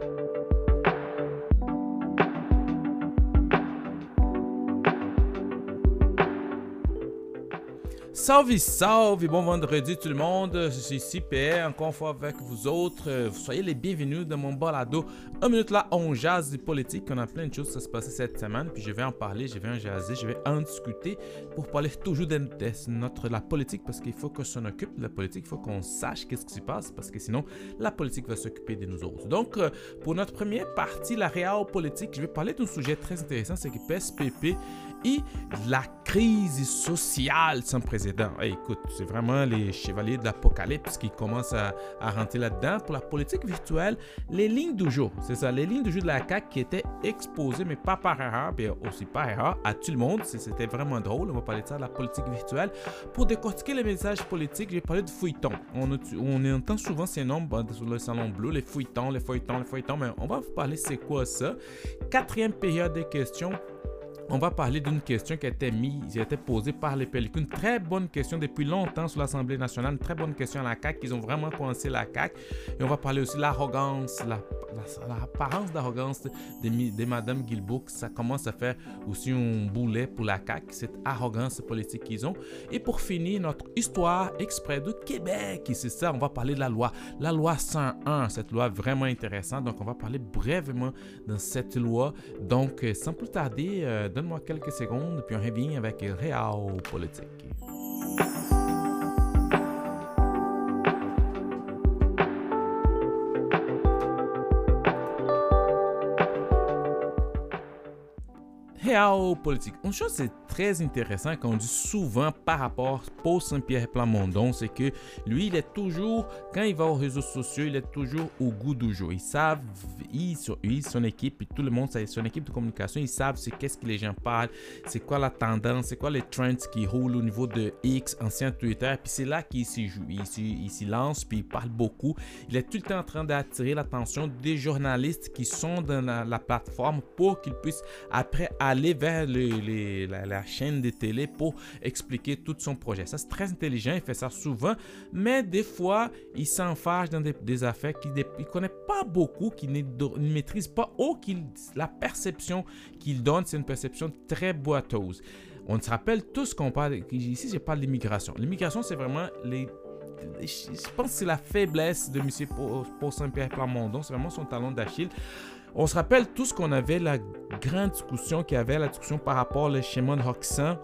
you Salve, salve, bon vendredi tout le monde. Ici PR, encore une fois avec vous autres. Soyez les bienvenus dans mon balado. Un minute là, on jase du politique. On a plein de choses qui se passer cette semaine. Puis je vais en parler, je vais en jaser, je vais en discuter pour parler toujours de, notre, la politique parce qu'il faut qu'on s'en occupe de la politique. Il faut qu'on sache qu'est-ce qui se passe parce que sinon, la politique va s'occuper de nous autres. Donc, euh, pour notre première partie, la réelle politique, je vais parler d'un sujet très intéressant, c'est que PSPP et la crise sociale sans précédent. écoute, c'est vraiment les chevaliers de l'apocalypse qui commencent à, rentrer là-dedans. Pour la politique virtuelle, les lignes du jour, c'est ça, les lignes du jour de la CAQ qui étaient exposées, mais pas par erreur, mais aussi par erreur, à tout le monde. C'était vraiment drôle. On va parler de ça, de la politique virtuelle. Pour décortiquer les messages politiques, je vais parler de feuilletons. On, entend souvent ces noms sur le salon bleu, les feuilletons, les feuilletons, les feuilletons, mais on va vous parler c'est quoi ça? Quatrième période de questions on va parler d'une question qui a été mise, qui a posée par les. Une très bonne question depuis longtemps sur l'Assemblée nationale. Une très bonne question à la CAQ. Ils ont vraiment commencé la CAQ. Et on va parler aussi de l'arrogance, l'apparence d'arrogance de, de, Mme. Ça commence à faire aussi un boulet pour la CAQ, cette arrogance politique qu'ils ont. Et pour finir, notre histoire exprès de Québec. C'est ça, on va parler de la loi. La loi 101, cette loi vraiment intéressante. Donc, on va parler brièvement de cette loi. Donc, sans plus tarder, euh, Donne-moi quelques secondes, puis on revient Réal Politique. Réal Politique. Une chose, c'est très intéressant qu'on dit souvent par rapport Paul Saint-Pierre Plamondon, c'est que lui, il est toujours, quand il va aux réseaux sociaux, il est toujours au goût du jour. Ils savent, il, son équipe, tout le monde, son équipe de communication, ils savent c'est qu'est-ce que les gens parlent, c'est quoi la tendance, c'est quoi les trends qui roulent au niveau de X, ancien Twitter, puis c'est là qu'il s'y joue, il s'y lance, puis il parle beaucoup. Il est tout le temps en train d'attirer l'attention des journalistes qui sont dans la, plateforme pour qu'ils puissent après aller vers la chaîne de télé pour expliquer tout son projet. Ça, c'est très intelligent, il fait ça souvent, mais des fois, il s'enfarge dans des, affaires qu'il ne connaît pas beaucoup, qu'il ne, maîtrise pas ou qu'il la perception qu'il donne, c'est une perception très boiteuse. On se rappelle tous qu'on parle, ici je parle d'immigration. L'immigration, c'est vraiment les je pense que c'est la faiblesse de M. Paul Saint-Pierre Plamondon, c'est vraiment son talon d'Achille. On se rappelle tous qu'on avait la grande discussion qu'il y avait, la discussion par rapport au schéma de Hoxan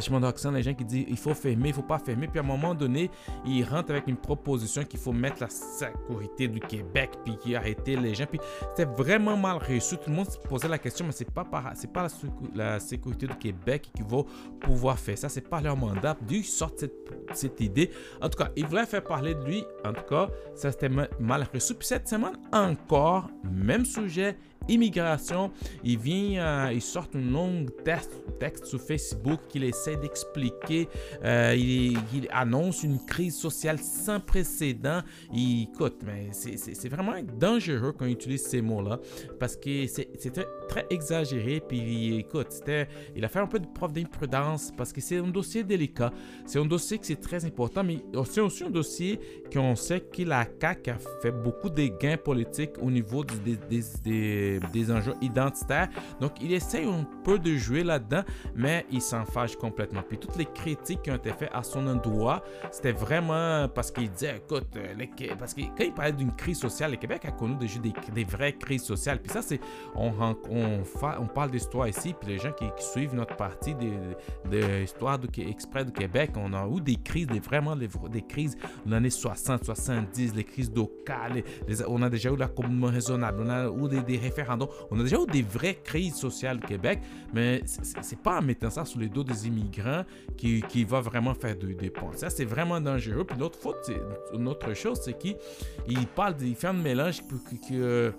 Shimon Oxen, les gens qui disent il faut fermer, il faut pas fermer. Puis à un moment donné, il rentre avec une proposition qu'il faut mettre la sécurité du Québec, puis qui arrêter les gens. Puis c'était vraiment mal reçu. Tout le monde se posait la question, mais c'est pas c'est pas la, sécurité du Québec qui va pouvoir faire ça. C'est pas leur mandat. D'où sortent cette, cette idée. En tout cas, il voulait faire parler de lui. En tout cas, ça c'était mal reçu. Puis cette semaine encore, même sujet immigration. Il vient, euh, il sort un long texte, texte sur Facebook qu'il essaie d'expliquer. Euh, il, annonce une crise sociale sans précédent. Il, écoute, mais c'est vraiment dangereux quand il utilise ces mots-là parce que c'est très, exagéré. Puis écoute, il a fait un peu de preuve d'imprudence parce que c'est un dossier délicat. C'est un dossier qui c'est très important, mais c'est aussi un dossier qu'on sait que la CAQ a fait beaucoup de gains politiques au niveau des, des, des des, enjeux identitaires. Donc, il essaie un peu de jouer là-dedans, mais il s'en fâche complètement. Puis toutes les critiques qui ont été faites à son endroit, c'était vraiment parce qu'il disait, écoute, euh, parce que quand il parlait d'une crise sociale, le Québec a connu déjà des vraies crises sociales. Puis ça, c'est, on, on, on parle d'histoire ici, puis les gens qui, suivent notre partie de, de, exprès du Québec, on a eu des crises, des, vraiment des, des crises dans l'année 60, 70, les crises locales, on a déjà eu la communauté raisonnable, on a eu des, référendums. On a déjà eu des vraies crises sociales au Québec, mais c'est pas en mettant ça sous les dos des immigrants qui, qui va vraiment faire des ponts. Ça, c'est vraiment dangereux. Puis l'autre faute, une autre chose, c'est qu'il parle, il fait un mélange que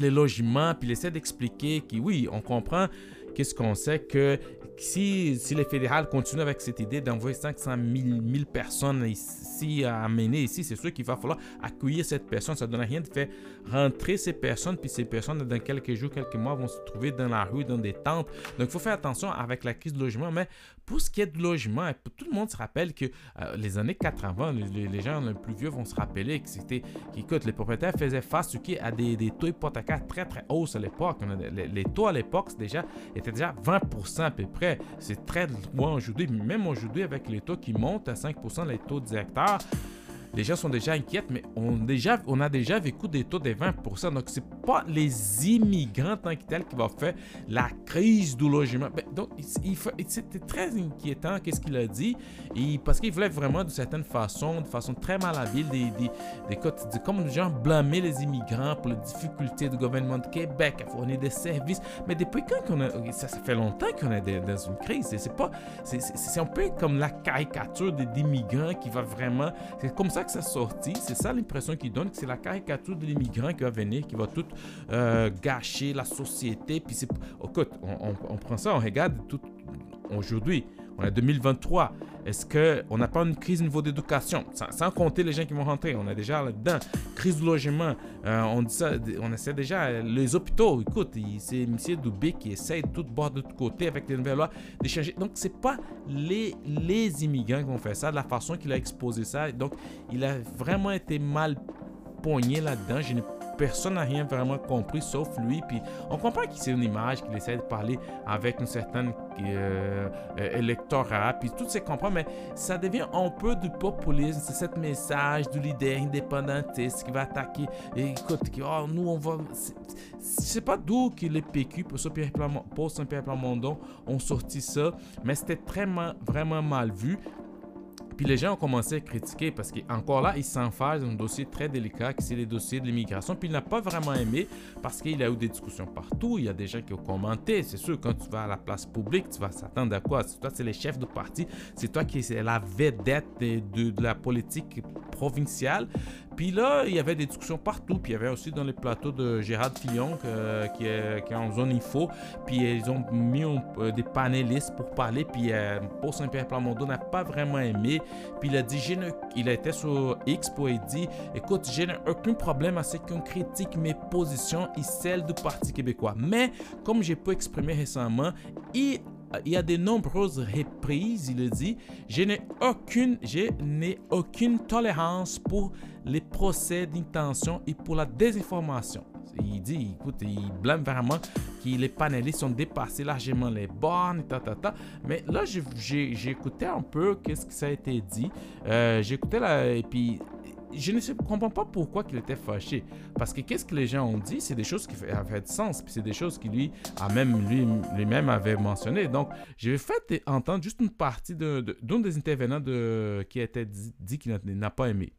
les logements, puis il essaie d'expliquer que oui, on comprend qu'est-ce qu'on sait que si, les fédérales continuent avec cette idée d'envoyer 500 000, personnes ici à amener ici, c'est sûr qu'il va falloir accueillir cette personne. Ça ne donne rien de faire rentrer ces personnes, puis ces personnes, dans quelques jours, quelques mois, vont se trouver dans la rue, dans des tentes. Donc, il faut faire attention avec la crise de logement. Mais pour ce qui est de logement, tout le monde se rappelle que euh, les années 80, les, gens les plus vieux vont se rappeler que c'était, qu'écoute, les propriétaires faisaient face à des, des taux hypothécaires très, très hauts à l'époque. Les, les, taux à l'époque, déjà, étaient déjà 20% à peu près. C'est très loin aujourd'hui. Même aujourd'hui, avec les taux qui montent à 5%, les taux directeurs, les gens sont déjà inquiets, mais on, déjà, on a déjà vécu des taux de 20%. Donc, ce n'est pas les immigrants tant que tels qui vont faire la crise du logement. Ben, donc, c'était très inquiétant, qu'est-ce qu'il a dit, et, parce qu'il voulait vraiment, de certaine façon, de façon très malhabile, des, des, des, comme les gens blâmer les immigrants pour les difficultés du gouvernement de Québec à fournir des services. Mais depuis quand qu'on a, ça, ça fait longtemps qu'on est dans une crise. C'est pas, c'est un peu comme la caricature des immigrants qui va vraiment, c'est comme ça que ça sorti. C'est ça l'impression qu'il donne, que c'est la caricature de l'immigrant qui va venir, qui va tout euh, gâcher la société. Puis c'est, écoute, on, on, prend ça, on regarde tout aujourd'hui. On est 2023. Est-ce qu'on n'a pas une crise au niveau d'éducation? Sans, compter les gens qui vont rentrer. On est déjà là-dedans. Crise du logement. Euh, on dit ça, on essaie déjà. Les hôpitaux, écoute, c'est M. Dubé qui essaie de tout bord de tout côté avec les nouvelles lois d'échanger. Donc, c'est pas les, les immigrants qui vont faire ça, de la façon qu'il a exposé ça. Donc, il a vraiment été mal poigné là-dedans. Je n'ai personne n'a rien vraiment compris sauf lui. Puis on comprend qu'il c'est une image, qu'il essaie de parler avec une certaine euh, euh, électorat, puis tout c'est comprend, mais ça devient un peu du populisme. C'est ce message du leader indépendantiste qui va attaquer. Et écoute, oh, nous on va. Je sais pas d'où que les PQ pour Saint-Pierre Plamondon ont sorti ça, mais c'était très vraiment mal vu. Puis les gens ont commencé à critiquer parce qu'encore là, il s'enfarge dans un dossier très délicat qui c'est le dossier de l'immigration. Puis il n'a pas vraiment aimé parce qu'il a eu des discussions partout. Il y a des gens qui ont commenté. C'est sûr, quand tu vas à la place publique, tu vas s'attendre à quoi? Toi, c'est les chefs de parti. C'est toi qui es la vedette de, de la politique provinciale. Puis là, il y avait des discussions partout. Puis il y avait aussi dans les plateaux de Gérard Fillon, qui, est, qui, est, en zone info. Puis ils ont mis euh, des panélistes pour parler. Puis euh, Paul Saint-Pierre Plamondon n'a pas vraiment aimé. Puis il a dit, il a été sur X pour il dit, écoute, je n'ai aucun problème à ce qu'on critique mes positions et celles du Parti québécois. Mais comme j'ai pu exprimer récemment, il il y a de nombreuses reprises, il dit, je n'ai aucune, je n'ai aucune tolérance pour les procès d'intention et pour la désinformation. Il dit, écoute, il blâme vraiment que les panélistes ont dépassé largement les bornes, ta, ta, ta. Mais là, écouté un peu qu'est-ce que ça a été dit. Euh, écouté là, et puis je ne comprends pas pourquoi il était fâché. Parce que qu'est-ce que les gens ont dit, c'est des choses qui avaient du sens, puis c'est des choses qui lui a même lui, lui-même avait mentionné. Donc, je vais faire entendre juste une partie d'un de, des intervenants de, qui été dit, dit qu'il n'a pas aimé.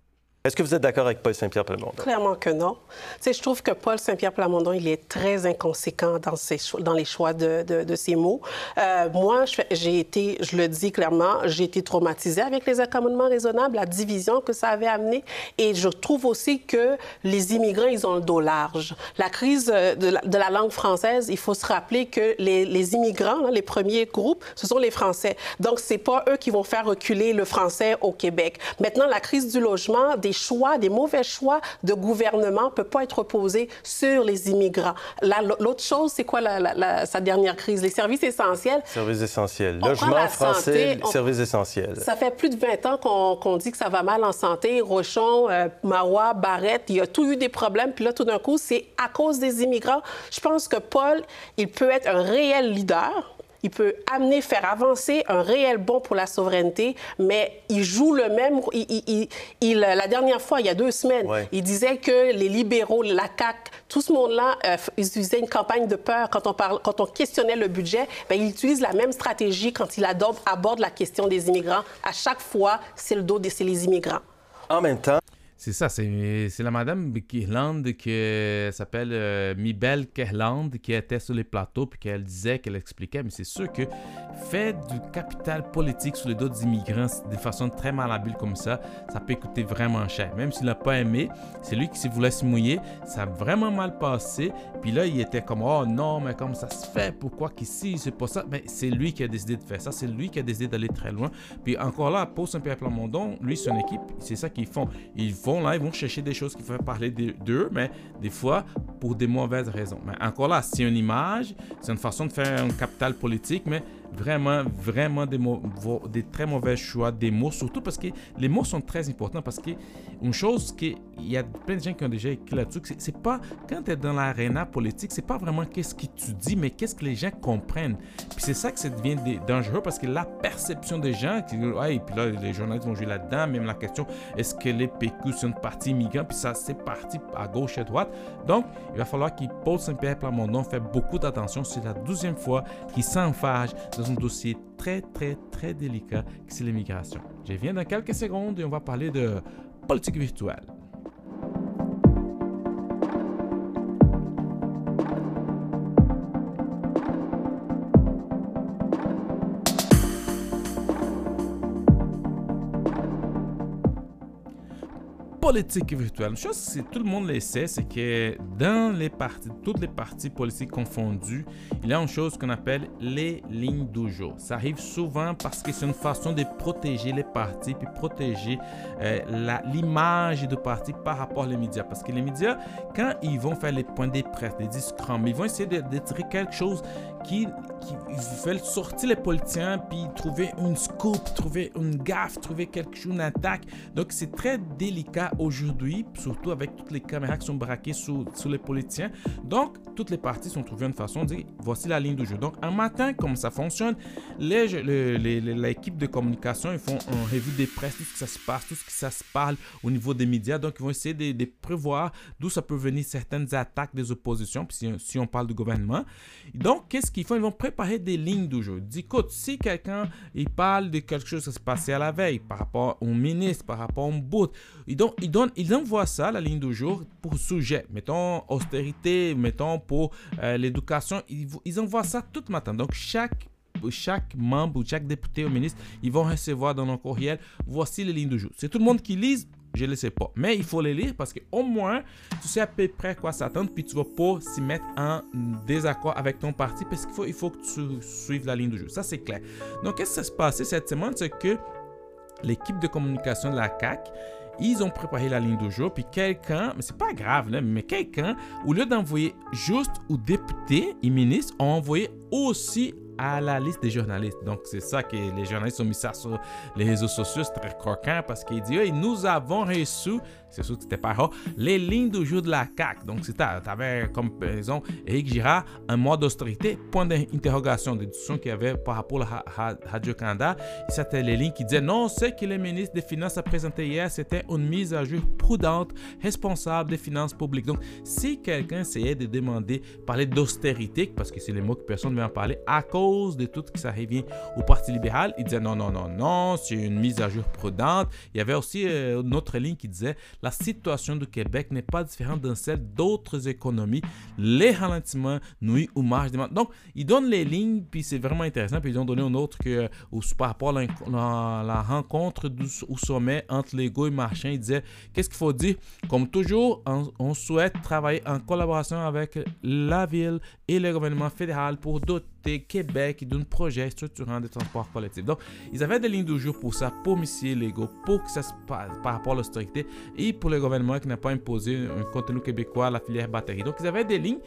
Est-ce que vous êtes d'accord avec Paul Saint-Pierre Plamondon? Clairement que non. Tu je trouve que Paul Saint-Pierre Plamondon, il est très inconséquent dans, ses dans les choix de, de, ses mots. Euh, moi, j'ai été, je le dis clairement, j'ai été traumatisée avec les accommodements raisonnables, la division que ça avait amené. Et je trouve aussi que les immigrants, ils ont le dos large. La crise euh, de la, langue française, il faut se rappeler que les, les immigrants, les premiers groupes, ce sont les Français. Donc, c'est pas eux qui vont faire reculer le français au Québec. Maintenant, la crise du logement, des choix, des mauvais choix de gouvernement ne peut pas être posé sur les immigrants. L'autre chose, c'est quoi la, sa dernière crise? Les services essentiels. Services essentiels. Logement français, services essentiels. Ça fait plus de 20 ans qu'on dit que ça va mal en santé. Rochon, euh, Marois, Barrette, il y a tout eu des problèmes. Puis là, tout d'un coup, c'est à cause des immigrants. Je pense que Paul, il peut être un réel leader il peut amener, faire avancer un réel bon pour la souveraineté, mais il joue le même. Il, la dernière fois, il y a deux semaines, il disait que les libéraux, la CAQ, tout ce monde-là, euh, ils utilisaient une campagne de peur quand on, parle, quand on questionnait le budget. Bien, il utilise la même stratégie quand il aborde, la question des immigrants. À chaque fois, c'est le dos de les immigrants. En même temps, C'est ça, c'est la madame Kirland qui s'appelle euh, Mibel Kirland qui était sur les plateaux puis qu'elle disait, qu'elle expliquait, mais c'est sûr que fait du capital politique sur les dos des immigrants de façon très malhabile comme ça, ça peut coûter vraiment cher. Même s'il n'a pas aimé, c'est lui qui voulait se mouiller, ça a vraiment mal passé. Puis là, il était comme, oh non, mais comme ça se fait, pourquoi qu'ici, c'est pas ça? Mais c'est lui qui a décidé de faire ça, c'est lui qui a décidé d'aller très loin. Puis encore là, pour Saint-Pierre Plamondon, lui, son équipe, c'est ça qu'ils font. Ils font là, ils vont chercher des choses qui font parler d'eux, mais des fois pour des mauvaises raisons. Mais encore là, c'est une image, c'est une façon de faire un capital politique, mais vraiment, vraiment des, très mauvais choix des mots, surtout parce que les mots sont très importants. Parce que une chose qu'il y a plein de gens qui ont déjà écrit là-dessus, c'est pas quand tu es dans l'aréna politique, c'est pas vraiment qu'est-ce que tu dis, mais qu'est-ce que les gens comprennent. Puis c'est ça que ça devient dangereux parce que la perception des gens, qui, et puis là, les journalistes vont jouer là-dedans, même la question est-ce que les PQ sont une partie immigrant, puis ça c'est parti à gauche et à droite. Donc, il va falloir qu'il Paul Saint-Pierre Plamondon fait beaucoup d'attention. C'est la douzième fois qu'il s'enfage dans un dossier très, très, très délicat qui c'est l'immigration. Je viens dans quelques secondes et on va parler de politique virtuelle. Politique virtuelle. Une chose que tout le monde le sait, c'est que dans les partis, toutes les partis politiques confondus, il y a une chose qu'on appelle les lignes du jour. Ça arrive souvent parce que c'est une façon de protéger les partis puis protéger euh, l'image du parti par rapport aux médias. Parce que les médias, quand ils vont faire les points des presse, des discours, ils vont essayer de, de tirer quelque chose qui, qui veulent sortir les politiciens puis trouver une scoop, trouver une gaffe, trouver quelque chose, une attaque. Donc c'est très délicat aujourd'hui, surtout avec toutes les caméras qui sont braquées sous les politiciens. Donc toutes les parties sont trouvées une façon de dire voici la ligne du jeu. Donc un matin, comme ça fonctionne, l'équipe de communication ils font un revue des presse, tout ce qui ça se passe, tout ce qui ça se parle au niveau des médias. Donc ils vont essayer de, prévoir d'où ça peut venir certaines attaques des oppositions, puis si, si on parle du gouvernement. Donc qu'est-ce qu'ils font Ils vont préparer des lignes du jeu. Écoute, si quelqu'un il parle de quelque chose qui s'est passé à la veille par rapport au ministre, par rapport au bout, ils, ils, ils envoient ça, la ligne du jour, pour sujet. Mettons austérité, mettons pour euh, l'éducation. Ils, ils envoient ça tout le matin. Donc, chaque chaque membre chaque député ou ministre, ils vont recevoir dans nos courriel, voici les lignes du jour. C'est tout le monde qui lise, je ne le sais pas. Mais il faut les lire parce qu'au moins, tu sais à peu près quoi s'attendre, puis tu vas pas s'y mettre en désaccord avec ton parti parce qu'il faut, il faut que tu suives la ligne du jeu. Ça, c'est clair. Donc, qu'est-ce qui s'est passé cette semaine? C'est que l'équipe de communication de la CAC, ils ont préparé la ligne du jour, puis quelqu'un, mais c'est pas grave, là, mais quelqu'un, au lieu d'envoyer juste aux députés et ministres, ont envoyé aussi à la liste des journalistes. Donc, c'est ça que les journalistes ont mis ça sur les réseaux sociaux. C'est très croquant parce qu'ils disent nous avons reçu c'est sûr que c'était pas rare. Les lignes du jour de la CAQ. Donc, tu avais comme par exemple Éric Girard, un mois d'austérité, point d'interrogation, des discussions qu'il y avait par rapport à Radio-Canada. C'était les lignes qui disaient non, ce que le ministre des Finances a présenté hier, c'était une mise à jour prudente, responsable des finances publiques. Donc, si quelqu'un essayait de demander, parler d'austérité, parce que c'est les mots que personne ne veut en parler, à cause de tout ce qui revient au Parti libéral, il disait non, non, non, non, c'est une mise à jour prudente. Il y avait aussi euh, une autre ligne qui disait la situation du Québec n'est pas différente de celle d'autres économies. Les ralentissements nuisent aux marges des Donc, ils donnent les lignes, puis c'est vraiment intéressant. Puis ils ont donné un autre que, par rapport à la, rencontre au sommet entre Lego et Marchand. Ils disaient qu'est-ce qu'il faut dire? Comme toujours, on, souhaite travailler en collaboration avec la ville et le gouvernement fédéral pour doter Québec d'un projet structurant de transport collectif. Donc, ils avaient des lignes de jour pour ça, pour Monsieur Lego, pour que ça se passe par rapport à l'austérité et pour le gouvernement qui n'a pas imposé un contenu québécois à la filière batterie. Donc, ils avaient des lignes.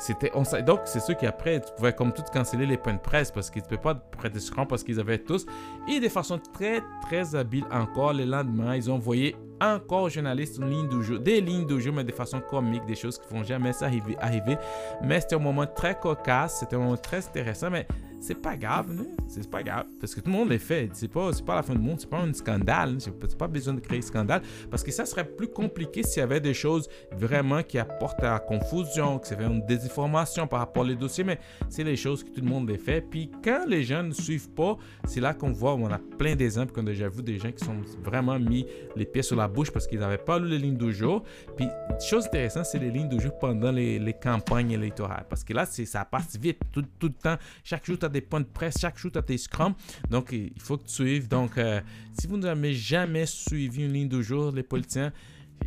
C'était, on, donc, c'est sûr qu'après, tu pouvais comme tout canceller les points de presse parce qu'ils ne pouvaient pas prêter ce parce qu'ils avaient tous. Et de façon très, très habile encore, le lendemain, ils ont envoyé encore journalistes des lignes de jeu, mais de façon comique, des choses qui vont jamais arriver, arriver. Mais c'était un moment très cocasse, c'était un moment très intéressant, mais c'est pas grave, c'est pas grave, parce que tout le monde les fait. C'est pas, pas la fin du monde, c'est pas un scandale, c'est pas besoin de créer scandale, parce que ça serait plus compliqué s'il y avait des choses vraiment qui apportent à la confusion, que c'est une désinformation par rapport aux dossiers, mais c'est les choses que tout le monde les fait. Puis quand les gens ne suivent pas, c'est là qu'on voit, on a plein d'exemples qu'on a déjà vu des gens qui sont vraiment mis les pieds sur la bouche parce qu'ils n'avaient pas lu les lignes du jour. Puis, chose intéressante, c'est les lignes du jour pendant les, campagnes électorales. Parce que là, ça passe vite tout, tout, le temps. Chaque jour, tu des points de presse, chaque tu as tes scrums. Donc, il faut que tu suives. Donc, euh, si vous n'avez jamais suivi une ligne du jour, les politiciens,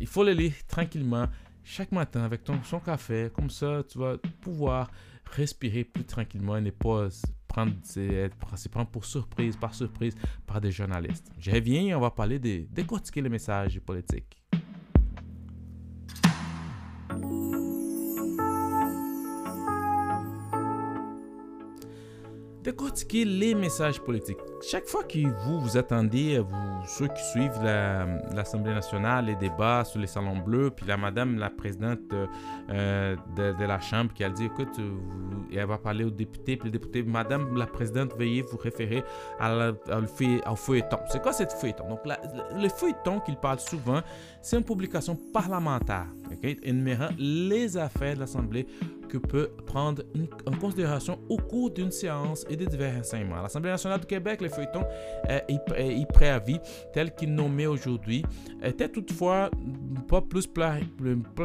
il faut les lire tranquillement chaque matin avec ton, son café. Comme ça, tu vas pouvoir respirer plus tranquillement et ne pas prendre, se prendre pour surprise, par surprise, par des journalistes. Je reviens on va parler de décortiquer les messages politiques. Décortiquer les messages politiques. Chaque fois que vous vous attendez, vous, ceux qui suivent l'Assemblée nationale, les débats sur les salons bleus, puis la madame, la présidente euh, de, la Chambre qui a dit, écoute, et elle va parler aux députés, puis le député, madame la présidente, veuillez vous référer à au feuilleton. C'est quoi cette feuilleton? Donc, le feuilleton qu'il parle souvent, c'est une publication parlementaire, okay, énumérant les affaires de l'Assemblée que peut prendre en considération au cours d'une séance et de divers enseignements. L'Assemblée nationale du Québec, les feuilletons euh, et, préavis tels qu'ils nommés aujourd'hui étaient toutefois pas plus, pas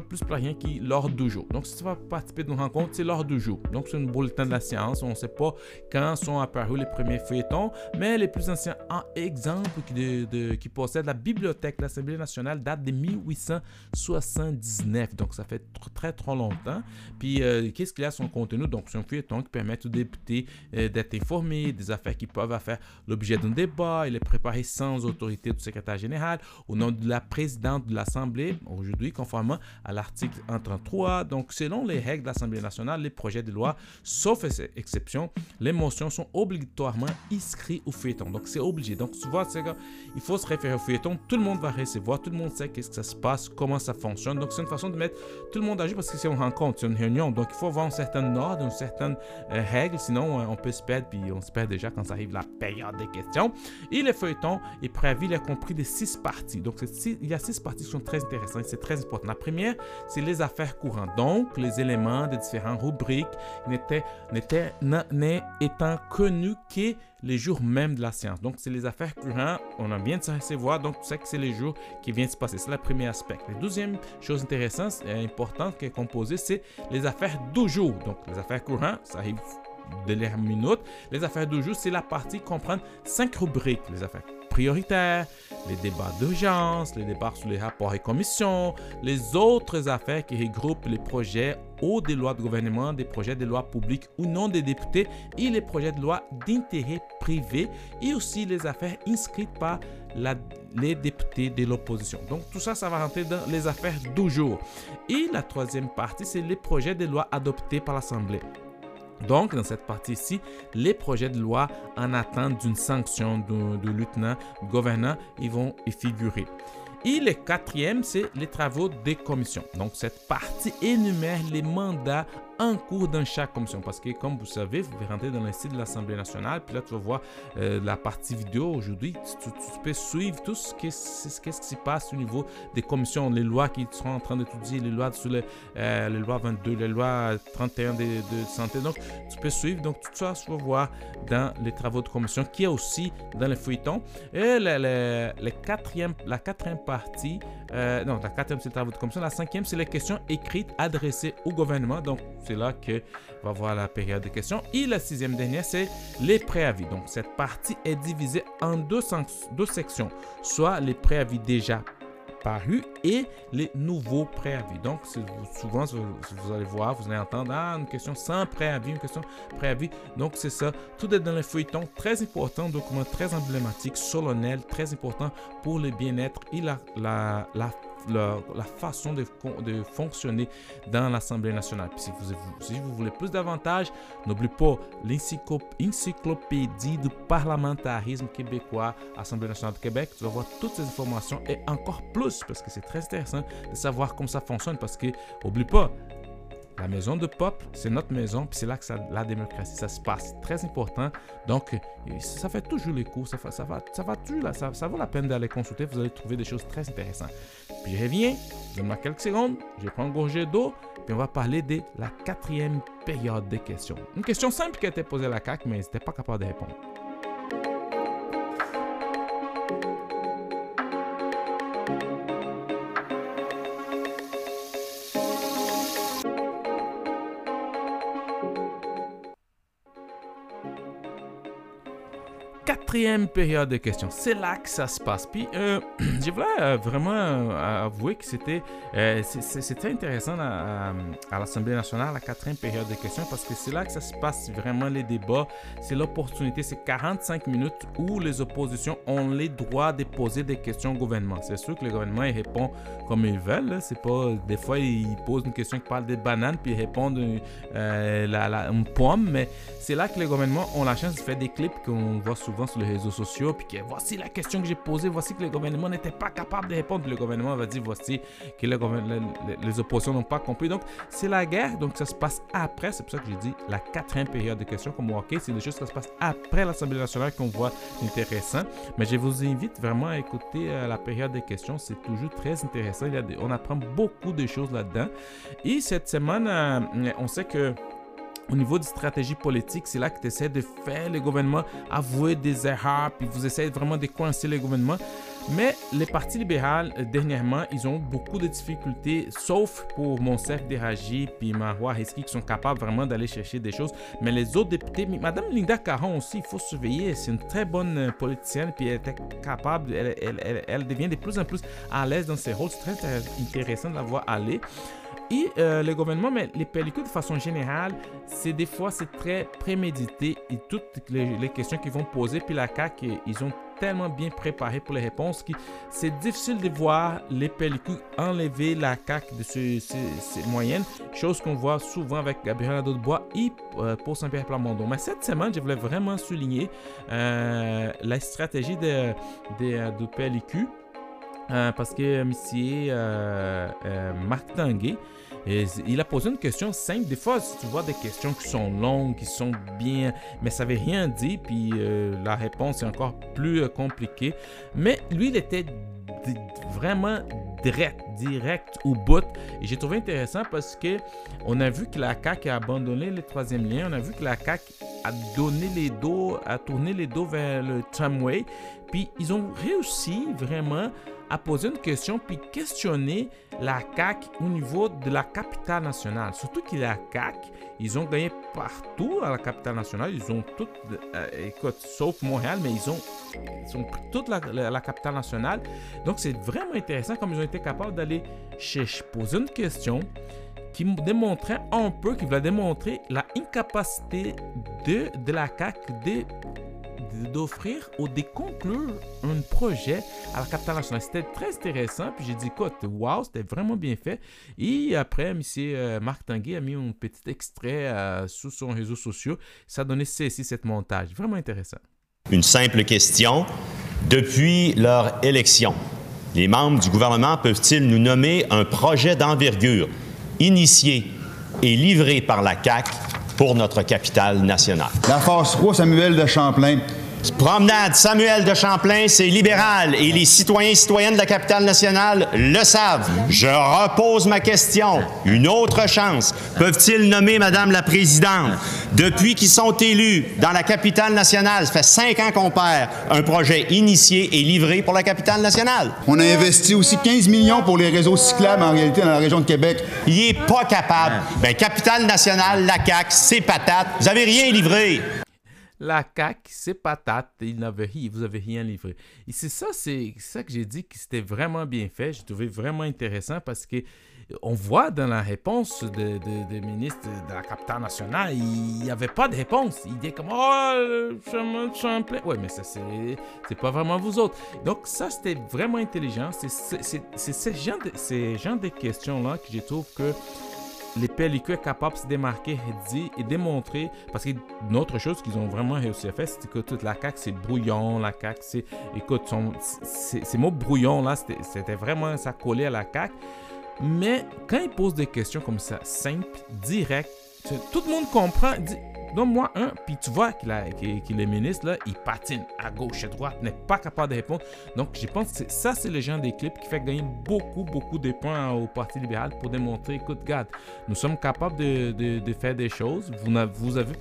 plus que l'ordre du jour. Donc, si tu vas participer d'une rencontre, c'est l'ordre du jour. Donc, c'est un bulletin de la séance. On ne sait pas quand sont apparus les premiers feuilletons, mais les plus anciens exemples qui, de, qui possèdent la bibliothèque de l'Assemblée nationale datent de 1879. Donc, ça fait très, très longtemps. Puis, euh, qu'est-ce qu'il y a son contenu? Donc, c'est un feuilleton qui permet aux députés euh, d'être informés des affaires qui peuvent faire l'objet d'un débat. Il est préparé sans autorité du secrétaire général au nom de la présidente de l'Assemblée, aujourd'hui, conformément à l'article 133. Donc, selon les règles de l'Assemblée nationale, les projets de loi, sauf exception, les motions sont obligatoirement inscrites au feuilleton. Donc, c'est obligé. Donc, tu vois, il faut se référer au feuilleton. Tout le monde va recevoir, tout le monde sait qu'est-ce que ça se passe, comment ça fonctionne. Donc, c'est une façon de mettre tout le monde à jour parce que c'est une rencontre, c'est une réunion. Donc, il faut avoir un certain ordre, une certaine euh, règle, sinon euh, on peut se perdre, puis on se perd déjà quand ça arrive la période des questions. Et le feuilleton est prévu, il est compris de six parties. Donc, il y a six parties qui sont très intéressantes, c'est très important. La première, c'est les affaires courantes. Donc, les éléments des différentes rubriques n'étaient, étant connus que les jours même de la séance. Donc, c'est les affaires courantes. On a bien de se voir. Donc, tu sais que c'est les jours qui viennent se passer. C'est le premier aspect. La deuxième chose intéressante et importante qui est composée, c'est les affaires du jour. Donc, les affaires courantes, ça arrive de minute. Les affaires du jour, c'est la partie qui comprend cinq rubriques. Les affaires prioritaires, les débats d'urgence, les débats sur les rapports et commissions, les autres affaires qui regroupent les projets ou des lois de gouvernement, des projets de loi publiques ou non des députés et les projets de loi d'intérêt privé et aussi les affaires inscrites par les députés de l'opposition. Donc tout ça, ça va rentrer dans les affaires du jour. Et la troisième partie, c'est les projets de loi adoptés par l'Assemblée. Donc, dans cette partie-ci, les projets de loi en attente d'une sanction du, lieutenant gouvernant, ils vont y figurer. Et le quatrième, c'est les travaux des commissions. Donc, cette partie énumère les mandats en cours dans chaque commission. Parce que, comme vous savez, vous pouvez rentrer dans le site de l'Assemblée nationale, puis là, tu vas voir euh, la partie vidéo aujourd'hui. Tu, peux suivre tout ce qui, ce qui se passe au niveau des commissions, les lois qui sont en train d'étudier, les lois sur les, euh, les, lois 22, les lois 31 de, de, santé. Donc, tu peux suivre. Donc, tout ça, tu vas voir dans les travaux de commission, qui est aussi dans le feuilleton. Et le, quatrième, la quatrième partie, euh, non, la quatrième, c'est les travaux de commission. La cinquième, c'est les questions écrites adressées au gouvernement. Donc, c'est là que va voir la période de questions. Et la sixième dernière, c'est les préavis. Donc, cette partie est divisée en deux, deux sections, soit les préavis déjà parus et les nouveaux préavis. Donc, souvent, vous allez voir, vous allez entendre ah, une question sans préavis, une question préavis. Donc, c'est ça. Tout est dans le feuilleton. Très important, document très emblématique, solennel, très important pour le bien-être et la, la, la la, façon de, de, fonctionner dans l'Assemblée nationale. si vous, si vous voulez plus d'avantages, n'oubliez pas l'encyclopédie du parlementarisme québécois, Assemblée nationale de Québec. Tu vas voir toutes ces informations et encore plus parce que c'est très intéressant de savoir comment ça fonctionne parce que, n'oublie pas, la maison de peuple, c'est notre maison, puis c'est là que la démocratie, ça se passe. Très important. Donc, ça fait toujours les cours, ça, ça, va, ça, va, là, ça, ça vaut la peine d'aller consulter, vous allez trouver des choses très intéressantes. Puis je reviens, donne-moi quelques secondes, je prends une gorgée d'eau, puis on va parler de la quatrième période des questions. Une question simple qui a été posée à la CAQ, mais ils n'étaient pas capable de répondre. Quatrième période de questions. C'est là que ça se passe. Puis, euh, je voulais euh, vraiment euh, avouer que c'était c'était intéressant à, l'Assemblée nationale, la quatrième période de questions, parce que c'est là que ça se passe vraiment les débats. C'est l'opportunité, c'est 45 minutes où les oppositions ont les droits de poser des questions au gouvernement. C'est sûr que le gouvernement il répond comme ils veulent. C'est pas des fois ils posent une question qui parle des bananes puis ils répondent la, une pomme, mais c'est là que les gouvernements ont la chance de faire des clips qu'on voit souvent sur les réseaux sociaux, puis que voici la question que j'ai posée, voici que le gouvernement n'était pas capable de répondre. Le gouvernement va dire voici que le les oppositions n'ont pas compris. Donc, c'est la guerre, donc ça se passe après. C'est pour ça que j'ai dit la quatrième période de questions comme OK, c'est des choses qui se passent après l'Assemblée nationale qu'on voit intéressant. Mais je vous invite vraiment à écouter euh, la période de questions. C'est toujours très intéressant. Il y a on apprend beaucoup de choses là-dedans. Et cette semaine, euh, on sait que au niveau de stratégie politique, c'est là que tu essaies de faire le gouvernement avouer des erreurs, puis vous essayez vraiment de coincer le gouvernement. Mais les partis libéraux, euh, dernièrement, ils ont beaucoup de difficultés, sauf pour Monsef Deraji puis Marois Heski, qui sont capables vraiment d'aller chercher des choses. Mais les autres députés, Madame Linda Caron aussi, il faut surveiller. C'est une très bonne euh, politicienne, puis elle était capable, elle, devient de plus en plus à l'aise dans ses rôles. C'est très intéressant de la voir aller. Et euh, le gouvernement, mais les pellicules de façon générale, c'est des fois c'est très prémédité et toutes les, questions qu'ils vont poser, puis la CAQ, ils ont tellement bien préparé pour les réponses que c'est difficile de voir les pellicules enlever la CAQ de ces, moyennes, chose qu'on voit souvent avec Gabriel Nadeau-de-Bois et euh, pour Saint-Pierre Plamondon. Mais cette semaine, je voulais vraiment souligner euh, la stratégie de, de, de pellicule. parce que M. Marc Tanguay, il a posé une question simple. Des fois, tu vois des questions qui sont longues, qui sont bien, mais ça veut rien dire, puis euh, la réponse est encore plus euh, compliquée. Mais lui, il était vraiment direct, direct au bout. Et j'ai trouvé intéressant parce que on a vu que la CAQ a abandonné le troisième lien. On a vu que la CAQ a a tourné les dos vers le tramway. Puis ils ont réussi vraiment à poser une question puis questionner la CAQ au niveau de la capitale nationale. Surtout que la CAQ, ils ont gagné partout à la capitale nationale. Ils ont toutes, euh, écoute, sauf Montréal, mais ils ont, ils ont toute la, capitale nationale. Donc c'est vraiment intéressant comme ils ont été capables d'aller poser une question qui démontrait un peu, qui va démontrer la incapacité de, de la CAQ de d'offrir ou de conclure un projet à la capitale nationale. C'était très intéressant. Puis j'ai dit, écoute, wow, c'était vraiment bien fait. Et après, M. Euh, Marc Tanguay a mis un petit extrait euh, sous son réseau social. Ça a donné ceci, cette montage. Vraiment intéressant. Une simple question. Depuis leur élection, les membres du gouvernement peuvent-ils nous nommer un projet d'envergure initié et livré par la CAC pour notre capitale nationale? La force 3 Samuel de Champlain Promenade Samuel de Champlain, c'est libéral et les citoyens et citoyennes de la capitale nationale le savent. Je repose ma question. Une autre chance. Peuvent-ils nommer Madame la Présidente? Depuis qu'ils sont élus dans la capitale nationale, ça fait cinq ans qu'on perd un projet initié et livré pour la capitale nationale. On a investi aussi 15 millions pour les réseaux cyclables en réalité dans la région de Québec. Il est pas capable. Ben, capitale nationale, la CAQ, c'est patate. Vous avez rien livré la CAQ, c'est patate, il n'avait rien, vous avez rien livré. Et c'est ça, c'est ça que j'ai dit que c'était vraiment bien fait. J'ai trouvé vraiment intéressant parce que on voit dans la réponse des de, ministres de la capitale nationale, il n'y avait pas de réponse. Il dit comme Oh, chemin de Champlain. Ouais, mais ça, c'est pas vraiment vous autres. Donc, ça, c'était vraiment intelligent. C'est ce genre ces de questions-là que je trouve que les pellicules capables de se démarquer et, démontrer. Parce qu'une autre chose qu'ils ont vraiment réussi à faire, c'est que toute la CAQ, c'est brouillon. La CAQ, c'est. Écoute, ces mots brouillon, là, c'était vraiment. Ça collait à la CAQ. Mais quand ils posent des questions comme ça, simples, directes, tout le monde comprend. Donne-moi un, puis tu vois qu'il est ministre, là, il patine à gauche, à droite, n'est pas capable de répondre. Donc, je pense que ça, c'est le genre des clips qui fait gagner beaucoup, beaucoup de points au Parti libéral pour démontrer, écoute, regarde, nous sommes capables de, faire des choses. Vous, avez,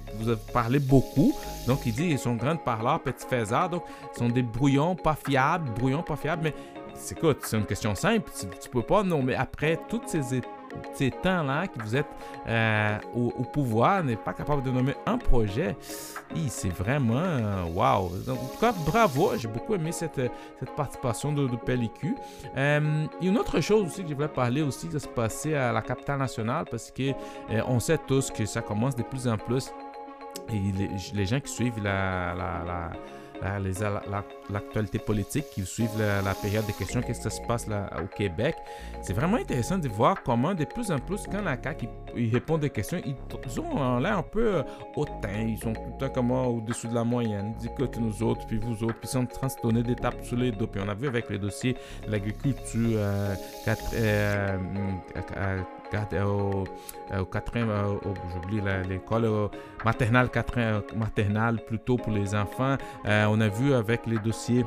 parlé beaucoup. Donc, il dit, ils sont grands parleurs, petits faiseurs. Donc, ils sont des brouillons pas fiables, brouillons pas fiables, mais écoute, c'est une question simple. Tu, tu peux pas, non, mais après toutes ces ces temps-là que vous êtes euh, au, pouvoir, n'est pas capable de nommer un projet, c'est vraiment waouh. Wow. En tout cas, bravo. J'ai beaucoup aimé cette, participation de, de Pellicu. Euh, une autre chose aussi que je voulais parler aussi, ça se passait à la capitale nationale parce que euh, on sait tous que ça commence de plus en plus les, gens qui suivent la l'actualité politique, qui suivent la, période de questions, qu'est-ce qui se passe là, au Québec. C'est vraiment intéressant de voir comment de plus en plus, quand la CAQ ils, répondent des questions, ils, ont l'air un peu euh, hautain, ils sont tout le temps comme au-dessus de la moyenne. Ils disent que nous autres, puis vous autres, puis ils sont en train de donner des tapes sur les dos. Puis on a vu avec le dossier l'agriculture, euh, euh, euh au, au quatrième, j'oublie l'école maternelle, maternelle plutôt pour les enfants. on a vu avec les dossiers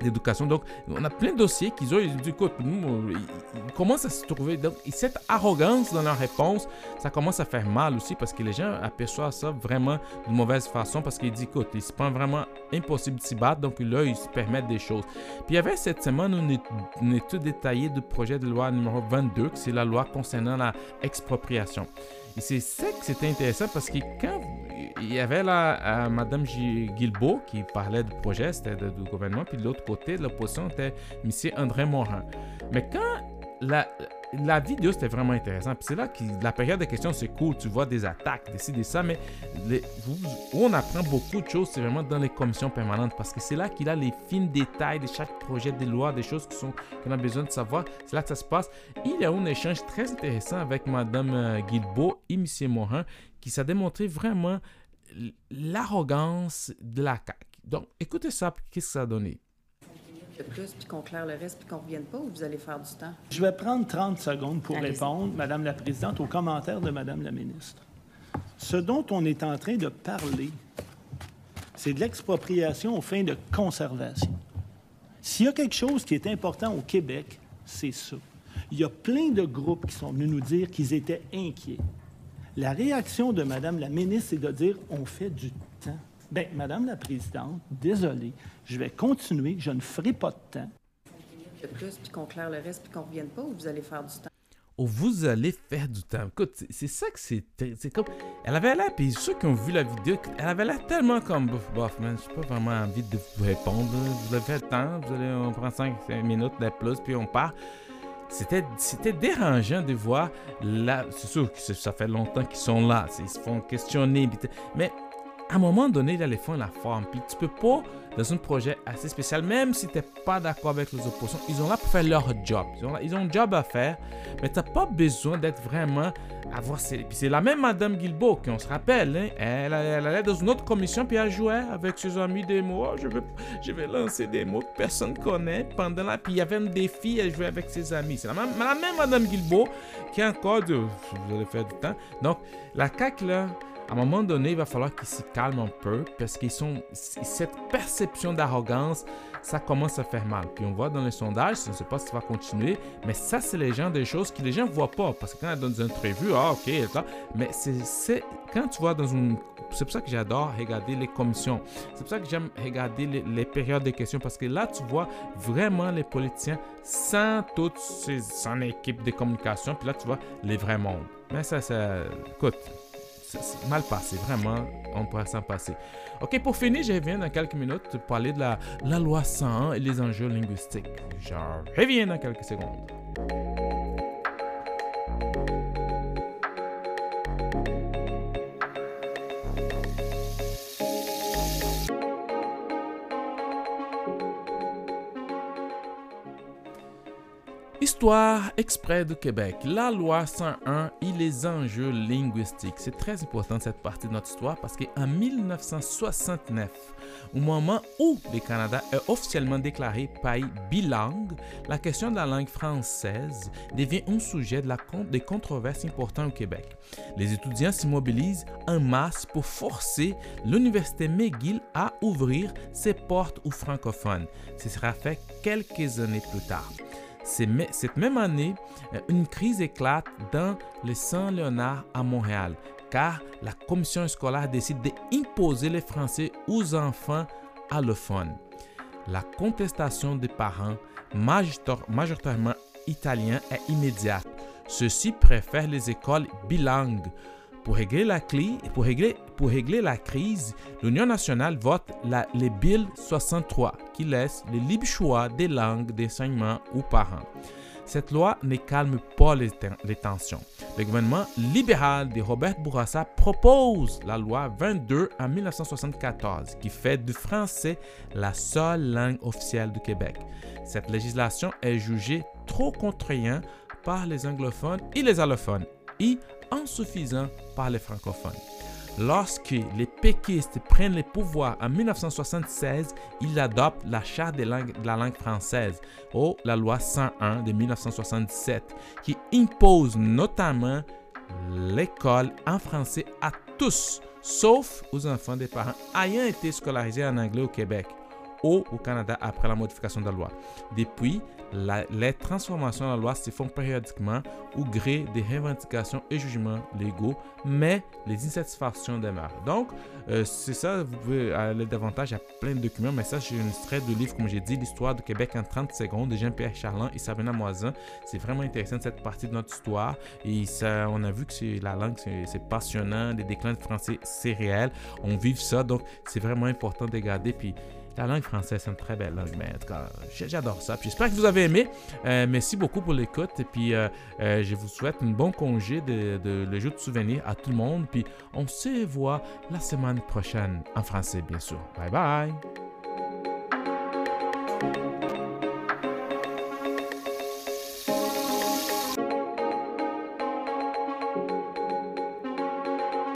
d'éducation. Donc, on a plein de dossiers qu'ils ont. Ils disent, écoute, nous, ils commencent à se trouver. Donc, cette arrogance dans leur réponse, ça commence à faire mal aussi parce que les gens aperçoivent ça vraiment de mauvaise façon parce qu'ils disent, écoute, ils se prennent vraiment impossible de s'y battre. Donc, là, ils se permettent des choses. Puis, il y avait cette semaine une, une étude détaillée du projet de loi numéro 22, c'est la loi concernant la expropriation. Et c'est ça que c'était intéressant parce que quand il y avait là Madame Guilbeault qui parlait du projet, c'était du gouvernement, puis de l'autre côté de l'opposition était M. André Morin. Mais quand la, vidéo, c'était vraiment intéressant. Puis c'est là que la période de questions, c'est cool. Tu vois des attaques, des ça. Mais on apprend beaucoup de choses, c'est vraiment dans les commissions permanentes. Parce que c'est là qu'il a les fines détails de chaque projet de loi, des choses qu'on a besoin de savoir. C'est là que ça se passe. Il y a un échange très intéressant avec Mme euh, Guilbeault et M. Morin qui s'est démontré vraiment l'arrogance de la CAQ. Donc, écoutez ça, qu'est-ce que ça a donné? Plus, puis qu'on claire le reste, puis qu'on ne revienne pas, ou vous allez faire du temps? Je vais prendre 30 secondes pour répondre, Madame la Présidente, aux commentaires de Madame la Ministre. Ce dont on est en train de parler, c'est de l'expropriation aux fins de conservation. S'il y a quelque chose qui est important au Québec, c'est ça. Il y a plein de groupes qui sont venus nous dire qu'ils étaient inquiets. La réaction de Madame la ministre, c'est de dire on fait du temps. Bien, Madame la Présidente, désolée, je vais continuer, je ne ferai pas de temps. plus, puis qu'on claire le reste, puis qu'on ne revienne pas, ou vous allez faire du temps? Ou vous allez faire du temps. Écoute, c'est ça que c'est. C'est comme. Elle avait l'air, puis ceux qui ont vu la vidéo, elle avait l'air tellement comme bof, bof, man. J'ai pas vraiment envie de vous répondre. Vous avez fait le temps, vous allez, on prend 5, minutes de plus, puis on part. C'était, c'était dérangeant de voir là. C'est sûr que ça fait longtemps qu'ils sont là. Ils se font questionner. Mais à un moment donné, les font la forme. Puis tu peux pas, dans un projet assez spécial, même si tu n'es pas d'accord avec les oppositions, ils ont là pour faire leur job. Ils ont, un job à faire, mais tu n'as pas besoin d'être vraiment à voir. Puis c'est la même Madame Guilbeault, qu'on se rappelle, hein, elle, elle, allait dans une autre commission, puis elle jouait avec ses amis des mots. Oh, je, vais, je vais lancer des mots que personne ne connaît. Pendant là, puis il y avait un défi, elle jouait avec ses amis. C'est la même, la même Madame Guilbeault qui a encore de. Vous allez faire du temps. Donc, la CAQ, là à un moment donné, il va falloir qu'ils se calment un peu parce qu'ils sont cette perception d'arrogance, ça commence à faire mal. Puis on voit dans les sondages, je ne sais pas si ça va continuer, mais ça, c'est les gens des choses que les gens ne voient pas parce que quand dans une entrevue, ah ok, mais c'est quand tu vois dans une c'est pour ça que j'adore regarder les commissions. C'est pour ça que j'aime regarder les, périodes de questions parce que là, tu vois vraiment les politiciens sans toute son équipe de communication. Puis là, tu vois les vrais mondes. Mais ça, ça, écoute, mal passé, vraiment, on pourrait s'en passer. Ok, pour finir, je reviens dans quelques minutes pour parler de la, la loi 101 et les enjeux linguistiques. Je reviens dans quelques secondes. Histoire exprès du Québec, la loi 101 et les enjeux linguistiques. C'est très important cette partie de notre histoire parce qu'en 1969, au moment où le Canada est officiellement déclaré pays bilingue, la question de la langue française devient un sujet de, la, des controverses importantes au Québec. Les étudiants s'immobilisent en masse pour forcer l'Université McGill à ouvrir ses portes aux francophones. Ce sera fait quelques années plus tard. Cette même année, euh, une crise éclate dans le Saint-Léonard à Montréal, car la commission scolaire décide d'imposer le français aux enfants allophones. La contestation des parents, majoritairement italiens, est immédiate. Ceux-ci préfèrent les écoles bilingues. Pour régler la, pour régler, pour régler la crise, l'Union nationale vote la, les Bill 63 qui laisse le libre choix des langues d'enseignement aux parents. Cette loi ne calme pas les, tensions. Le gouvernement libéral de Robert Bourassa propose la loi 22 en 1974 qui fait du français la seule langue officielle du Québec. Cette législation est jugée trop contraignante par les anglophones et les allophones et insuffisant par les francophones. Lorsque les péquistes prennent le pouvoir en 1976, ils adoptent la Charte de, la langue française ou la loi 101 de 1977 qui impose notamment l'école en français à tous, sauf aux enfants des parents ayant été scolarisés en anglais au Québec au Canada après la modification de la loi. Depuis, les transformations de la loi se font périodiquement au gré des revendications et jugements légaux, mais les insatisfactions demeurent. Donc, euh, c'est ça, vous pouvez aller davantage, a plein de documents, mais ça, j'ai une extrait de livre, comme j'ai dit, L'histoire du Québec en 30 secondes de Jean-Pierre Charland et Sabrina Moisin. C'est vraiment intéressant cette partie de notre histoire et ça, on a vu que la langue, c'est passionnant, les déclins de français, c'est réel, on vit ça, donc c'est vraiment important de garder. Puis, la langue française, c'est une très belle langue, mais en tout cas, j'adore ça. J'espère que vous avez aimé. Euh, merci beaucoup pour l'écoute. Et puis, euh, euh, je vous souhaite un bon congé de, de le jeu de souvenirs à tout le monde. Puis, on se voit la semaine prochaine en français, bien sûr. Bye bye.